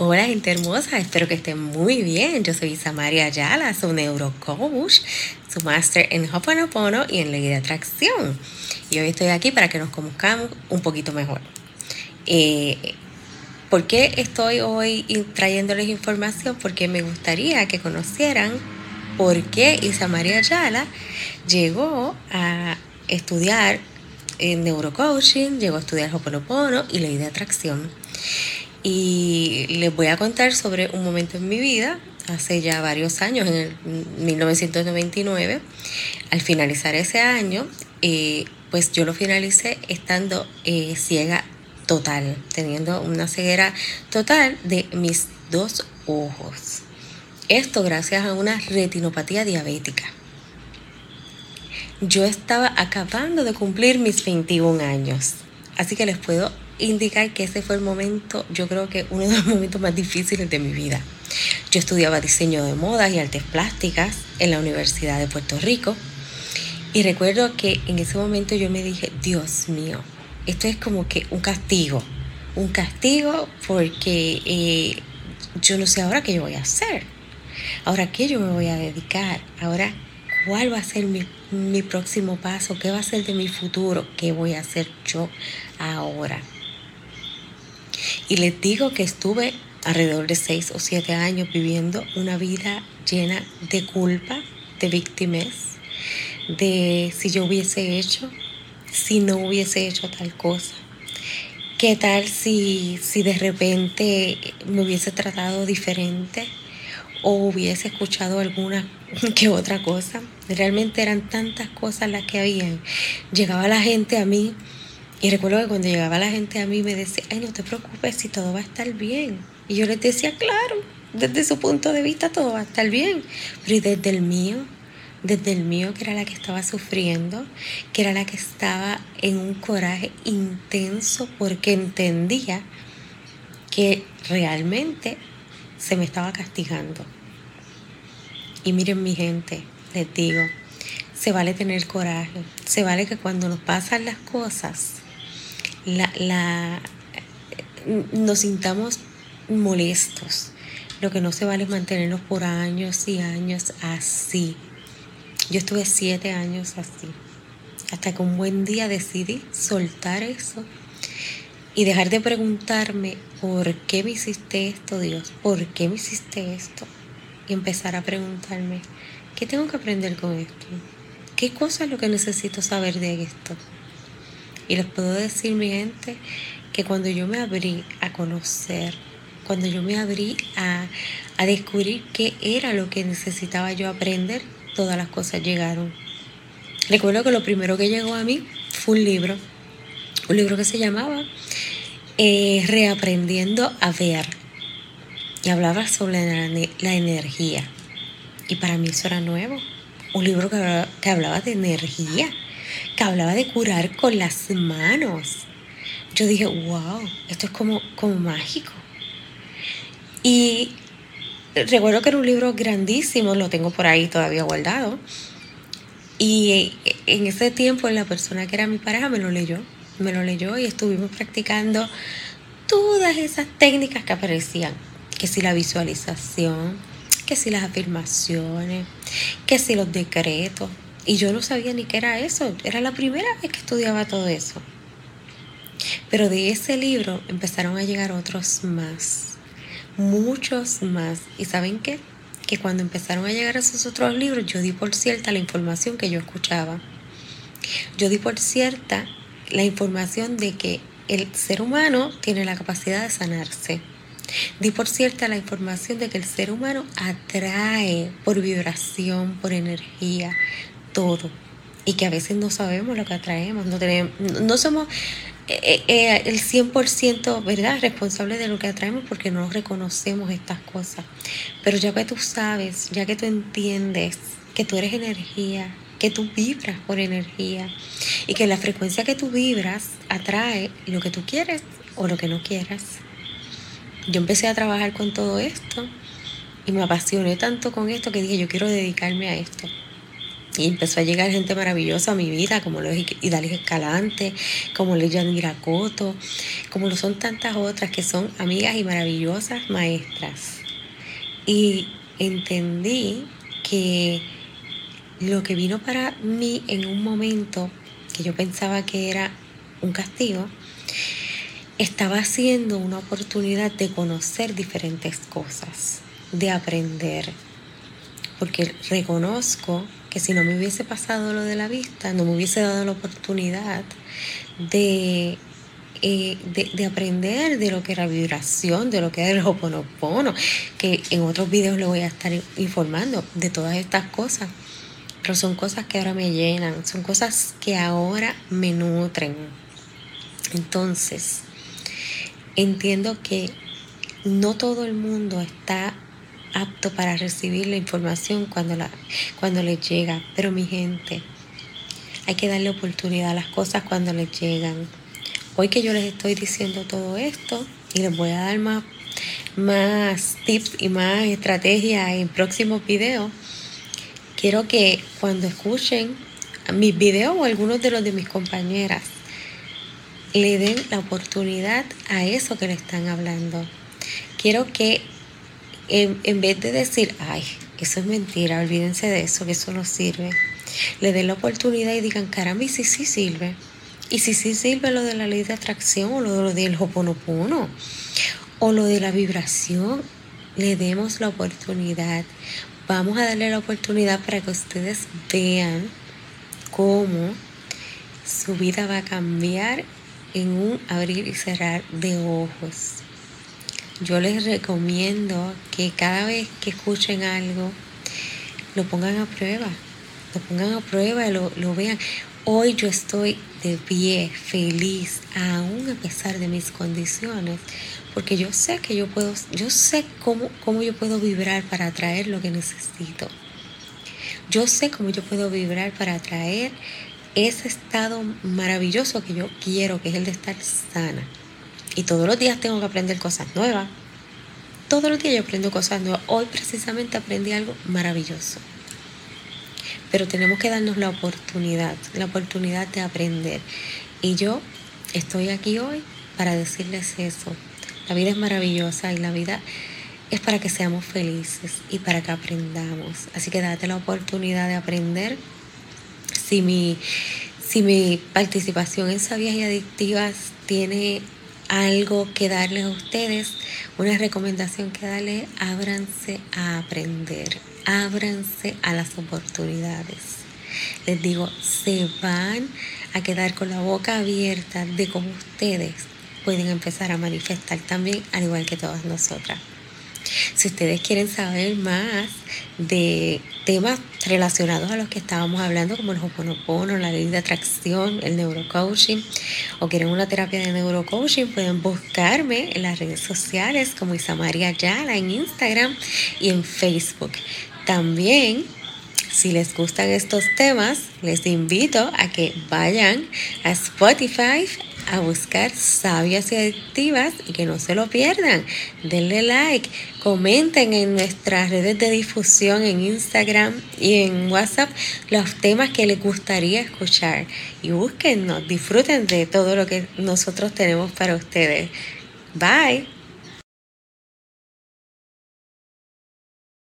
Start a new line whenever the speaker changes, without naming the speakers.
Hola gente hermosa, espero que estén muy bien. Yo soy Samaria Ayala, su neurocoach, su máster en Hoponopono y en ley de atracción. Y hoy estoy aquí para que nos conozcamos un poquito mejor. Eh, ¿Por qué estoy hoy trayéndoles información? Porque me gustaría que conocieran por qué Isamaria Ayala llegó a estudiar en neurocoaching, llegó a estudiar Hoponopono y ley de atracción y les voy a contar sobre un momento en mi vida, hace ya varios años, en el 1999. Al finalizar ese año, eh, pues yo lo finalicé estando eh, ciega total, teniendo una ceguera total de mis dos ojos. Esto gracias a una retinopatía diabética. Yo estaba acabando de cumplir mis 21 años, así que les puedo indicar que ese fue el momento, yo creo que uno de los momentos más difíciles de mi vida. Yo estudiaba diseño de modas y artes plásticas en la Universidad de Puerto Rico y recuerdo que en ese momento yo me dije, Dios mío, esto es como que un castigo, un castigo porque eh, yo no sé ahora qué yo voy a hacer, ahora qué yo me voy a dedicar, ahora cuál va a ser mi, mi próximo paso, qué va a ser de mi futuro, qué voy a hacer yo ahora. Y les digo que estuve alrededor de seis o siete años viviendo una vida llena de culpa, de víctimas, de si yo hubiese hecho, si no hubiese hecho tal cosa. ¿Qué tal si, si de repente me hubiese tratado diferente o hubiese escuchado alguna que otra cosa? Realmente eran tantas cosas las que habían. Llegaba la gente a mí y recuerdo que cuando llegaba la gente a mí me decía, ay, no te preocupes si todo va a estar bien. Y yo les decía, claro, desde su punto de vista todo va a estar bien. Pero y desde el mío, desde el mío que era la que estaba sufriendo, que era la que estaba en un coraje intenso porque entendía que realmente se me estaba castigando. Y miren mi gente, les digo, se vale tener coraje, se vale que cuando nos pasan las cosas, la, la, nos sintamos molestos. Lo que no se vale es mantenernos por años y años así. Yo estuve siete años así. Hasta que un buen día decidí soltar eso y dejar de preguntarme por qué me hiciste esto, Dios, por qué me hiciste esto. Y empezar a preguntarme, ¿qué tengo que aprender con esto? ¿Qué cosa es lo que necesito saber de esto? Y les puedo decir, mi gente, que cuando yo me abrí a conocer, cuando yo me abrí a, a descubrir qué era lo que necesitaba yo aprender, todas las cosas llegaron. Recuerdo que lo primero que llegó a mí fue un libro, un libro que se llamaba eh, Reaprendiendo a ver. Y hablaba sobre la, energía. Y para mí eso era nuevo. Un libro que hablaba de energía que hablaba de curar con las manos. Yo dije, wow, esto es como, como mágico. Y recuerdo que era un libro grandísimo, lo tengo por ahí todavía guardado. Y en ese tiempo la persona que era mi pareja me lo leyó, me lo leyó y estuvimos practicando todas esas técnicas que aparecían, que si la visualización, que si las afirmaciones, que si los decretos, y yo no sabía ni qué era eso. Era la primera vez que estudiaba todo eso. Pero de ese libro empezaron a llegar otros más. Muchos más. ¿Y saben qué? Que cuando empezaron a llegar esos otros libros, yo di por cierta la información que yo escuchaba. Yo di por cierta la información de que el ser humano tiene la capacidad de sanarse. Di por cierta la información de que el ser humano atrae por vibración, por energía, todo y que a veces no sabemos lo que atraemos, no, tenemos, no somos eh, eh, el 100% ¿verdad? responsable de lo que atraemos porque no reconocemos estas cosas. Pero ya que tú sabes, ya que tú entiendes que tú eres energía, que tú vibras por energía y que la frecuencia que tú vibras atrae lo que tú quieres o lo que no quieras. Yo empecé a trabajar con todo esto y me apasioné tanto con esto que dije, yo quiero dedicarme a esto Y empezó a llegar gente maravillosa a mi vida, como lo es Idalis Escalante, como lo es Yanira Coto, como lo son tantas otras que son amigas y maravillosas maestras. Y entendí que lo que vino para mí en un momento que yo pensaba que era un castigo, estaba siendo una oportunidad de conocer diferentes cosas, de aprender, porque reconozco si no me hubiese pasado lo de la vista, no me hubiese dado la oportunidad de, eh, de, aprender de lo que era vibración, de lo que era el hoponopono, que en otros videos le voy a estar informando de todas estas cosas. Pero son cosas que ahora me llenan, son cosas que ahora me nutren. Entonces, entiendo que no todo el mundo está apto para recibir la información cuando, la, cuando les llega. Pero mi gente, hay que darle oportunidad a las cosas cuando les llegan. Hoy que yo les estoy diciendo todo esto y les voy a dar más, más tips y más estrategias en próximos videos, quiero que cuando escuchen mis videos o algunos de los de mis compañeras, le den la oportunidad a eso que le están hablando. Quiero que en, vez de decir, ay, eso es mentira, olvídense de eso, que eso no sirve, le den la oportunidad y digan, caramba, y si sí sirve. Y si sí sirve lo de la ley de atracción o lo del hoponopono o lo de la vibración, le demos la oportunidad. Vamos a darle la oportunidad para que ustedes vean cómo su vida va a cambiar en un abrir y cerrar de ojos. Yo les recomiendo que cada vez que escuchen algo, lo pongan a prueba, lo pongan a prueba, lo, lo vean. Hoy yo estoy de pie, feliz, aún a pesar de mis condiciones, porque yo sé que yo puedo, yo sé cómo, cómo yo puedo vibrar para atraer lo que necesito. Yo sé cómo yo puedo vibrar para atraer ese estado maravilloso que yo quiero, que es el de estar sana. Y todos los días tengo que aprender cosas nuevas. Todos los días yo aprendo cosas nuevas. Hoy precisamente aprendí algo maravilloso. Pero tenemos que darnos la oportunidad, la oportunidad de aprender. Y yo estoy aquí hoy para decirles eso. La vida es maravillosa y la vida es para que seamos felices y para que aprendamos. Así que date la oportunidad de aprender. Si mi, si mi participación en Sabias y Adictivas tiene algo que darles a ustedes, una recomendación que darles, ábranse a aprender, ábranse a las oportunidades. Les digo, se van a quedar con la boca abierta de cómo ustedes pueden empezar a manifestar también, al igual que todas nosotras. Si ustedes quieren saber más de temas relacionados a los que estábamos hablando, como el Hoponopono, la ley de atracción, el neurocoaching, o quieren una terapia de neurocoaching, pueden buscarme en las redes sociales como Isamaria Yala en Instagram y en Facebook. También si les gustan estos temas, les invito a que vayan a Spotify a buscar sabias y adictivas y que no se lo pierdan. Denle like, comenten en nuestras redes de difusión en Instagram y en WhatsApp los temas que les gustaría escuchar y búsquennos, disfruten de todo lo que nosotros tenemos para ustedes. Bye.